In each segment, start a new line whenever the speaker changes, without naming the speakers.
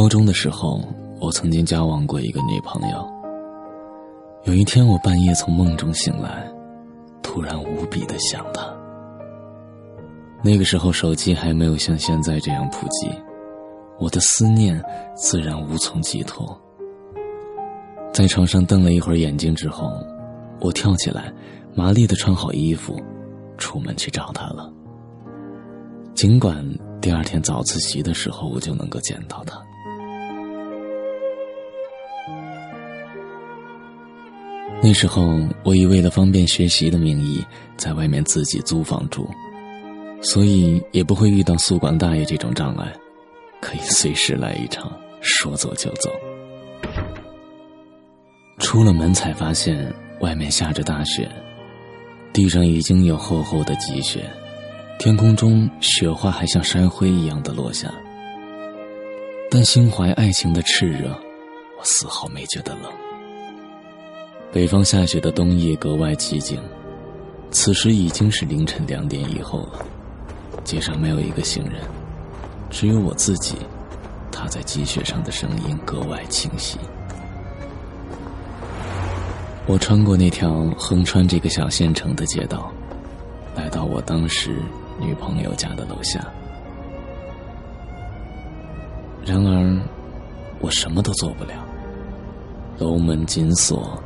高中的时候，我曾经交往过一个女朋友。有一天，我半夜从梦中醒来，突然无比的想她。那个时候，手机还没有像现在这样普及，我的思念自然无从寄托。在床上瞪了一会儿眼睛之后，我跳起来，麻利的穿好衣服，出门去找她了。尽管第二天早自习的时候，我就能够见到她。那时候，我以为了方便学习的名义，在外面自己租房住，所以也不会遇到宿管大爷这种障碍，可以随时来一场，说走就走。出了门才发现，外面下着大雪，地上已经有厚厚的积雪，天空中雪花还像山灰一样的落下。但心怀爱情的炽热，我丝毫没觉得冷。北方下雪的冬夜格外寂静，此时已经是凌晨两点以后了，街上没有一个行人，只有我自己，踏在积雪上的声音格外清晰。我穿过那条横穿这个小县城的街道，来到我当时女朋友家的楼下。然而，我什么都做不了，楼门紧锁。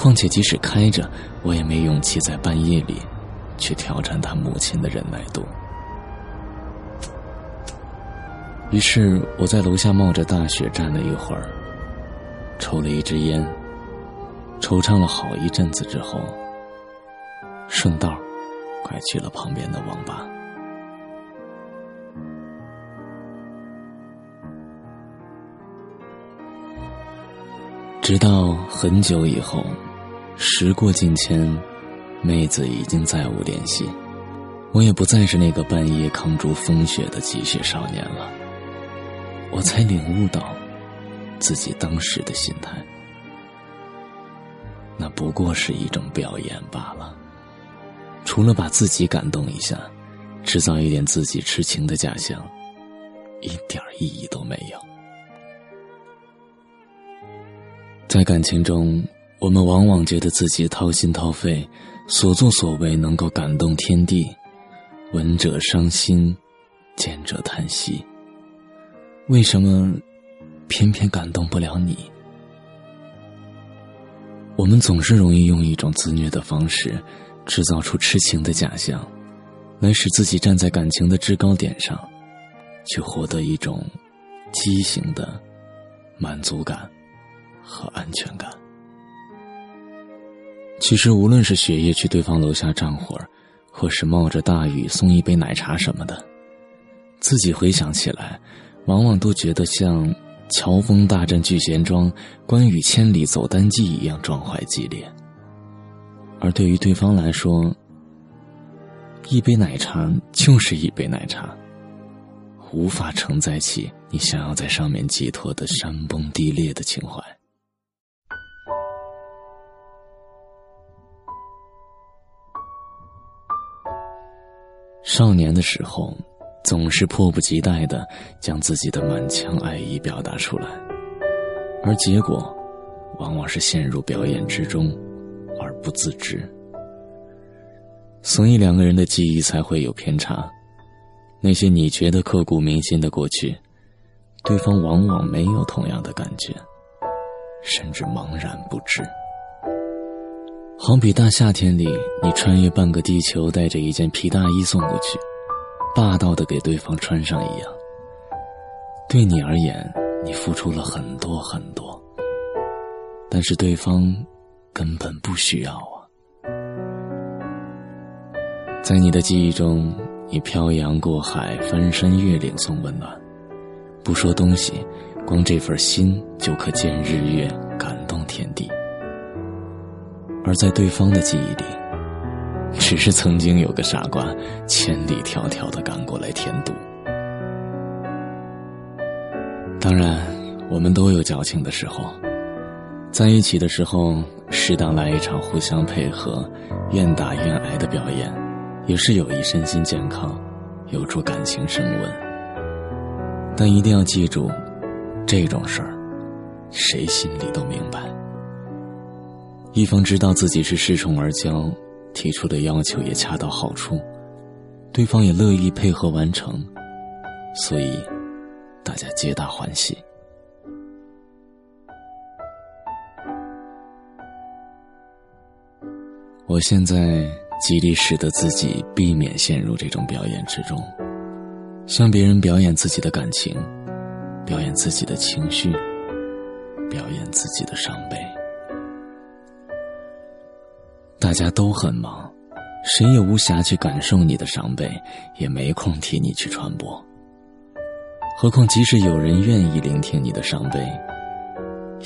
况且，即使开着，我也没勇气在半夜里去挑战他母亲的忍耐度。于是，我在楼下冒着大雪站了一会儿，抽了一支烟，惆怅了好一阵子之后，顺道拐去了旁边的网吧。直到很久以后。时过境迁，妹子已经再无联系，我也不再是那个半夜扛住风雪的积雪少年了。我才领悟到，自己当时的心态，那不过是一种表演罢了。除了把自己感动一下，制造一点自己痴情的假象，一点意义都没有。在感情中。我们往往觉得自己掏心掏肺，所作所为能够感动天地，闻者伤心，见者叹息。为什么偏偏感动不了你？我们总是容易用一种自虐的方式，制造出痴情的假象，来使自己站在感情的制高点上，去获得一种畸形的满足感和安全感。其实，无论是雪夜去对方楼下站会儿，或是冒着大雨送一杯奶茶什么的，自己回想起来，往往都觉得像乔峰大战聚贤庄、关羽千里走单骑一样壮怀激烈。而对于对方来说，一杯奶茶就是一杯奶茶，无法承载起你想要在上面寄托的山崩地裂的情怀。少年的时候，总是迫不及待的将自己的满腔爱意表达出来，而结果，往往是陷入表演之中，而不自知。所以两个人的记忆才会有偏差。那些你觉得刻骨铭心的过去，对方往往没有同样的感觉，甚至茫然不知。好比大夏天里，你穿越半个地球，带着一件皮大衣送过去，霸道的给对方穿上一样。对你而言，你付出了很多很多，但是对方根本不需要啊。在你的记忆中，你漂洋过海，翻山越岭送温暖，不说东西，光这份心就可见日月，感动天地。而在对方的记忆里，只是曾经有个傻瓜千里迢迢的赶过来添堵。当然，我们都有矫情的时候，在一起的时候，适当来一场互相配合、愿打愿挨的表演，也是有益身心健康，有助感情升温。但一定要记住，这种事儿，谁心里都明白。一方知道自己是恃宠而骄，提出的要求也恰到好处，对方也乐意配合完成，所以大家皆大欢喜。我现在极力使得自己避免陷入这种表演之中，向别人表演自己的感情，表演自己的情绪，表演自己的伤悲。大家都很忙，谁也无暇去感受你的伤悲，也没空替你去传播。何况，即使有人愿意聆听你的伤悲，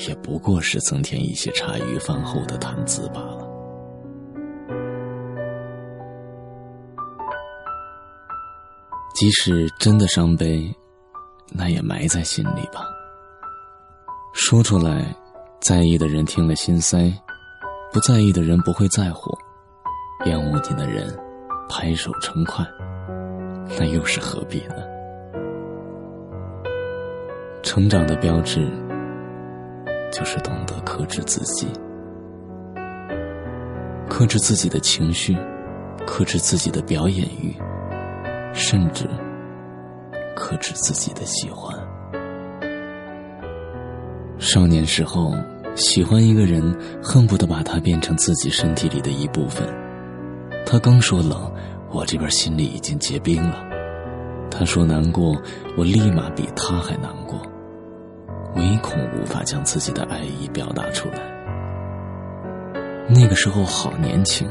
也不过是增添一些茶余饭后的谈资罢了。即使真的伤悲，那也埋在心里吧。说出来，在意的人听了心塞；不在意的人不会在乎。厌恶你的人，拍手称快，那又是何必呢？成长的标志，就是懂得克制自己，克制自己的情绪，克制自己的表演欲。甚至克制自己的喜欢。少年时候喜欢一个人，恨不得把他变成自己身体里的一部分。他刚说冷，我这边心里已经结冰了；他说难过，我立马比他还难过，唯恐无法将自己的爱意表达出来。那个时候好年轻。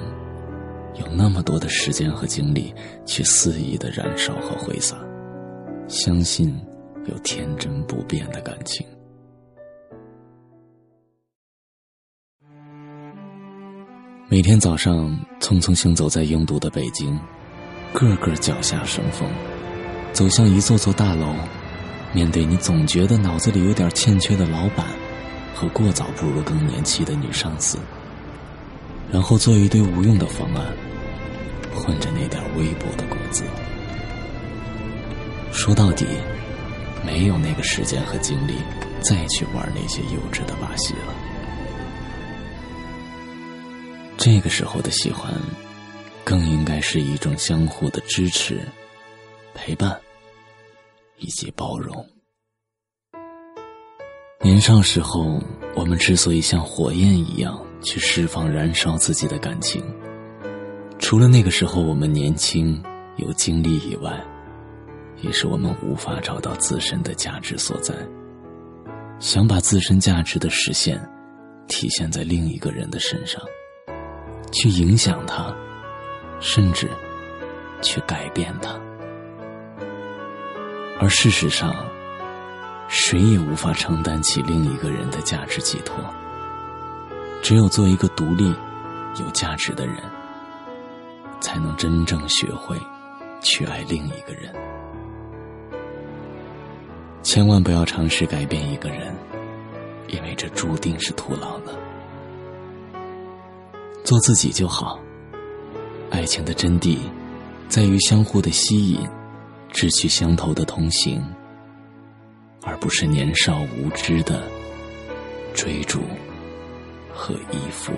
有那么多的时间和精力去肆意的燃烧和挥洒，相信有天真不变的感情。每天早上匆匆行走在拥堵的北京，个个脚下生风，走向一座座大楼，面对你总觉得脑子里有点欠缺的老板和过早步入更年期的女上司。然后做一堆无用的方案，混着那点微薄的工资。说到底，没有那个时间和精力再去玩那些幼稚的把戏了。这个时候的喜欢，更应该是一种相互的支持、陪伴以及包容。年少时候，我们之所以像火焰一样。去释放、燃烧自己的感情。除了那个时候我们年轻有精力以外，也是我们无法找到自身的价值所在。想把自身价值的实现体现在另一个人的身上，去影响他，甚至去改变他。而事实上，谁也无法承担起另一个人的价值寄托。只有做一个独立、有价值的人，才能真正学会去爱另一个人。千万不要尝试改变一个人，因为这注定是徒劳的。做自己就好。爱情的真谛，在于相互的吸引，志趣相投的同行，而不是年少无知的追逐。和依附。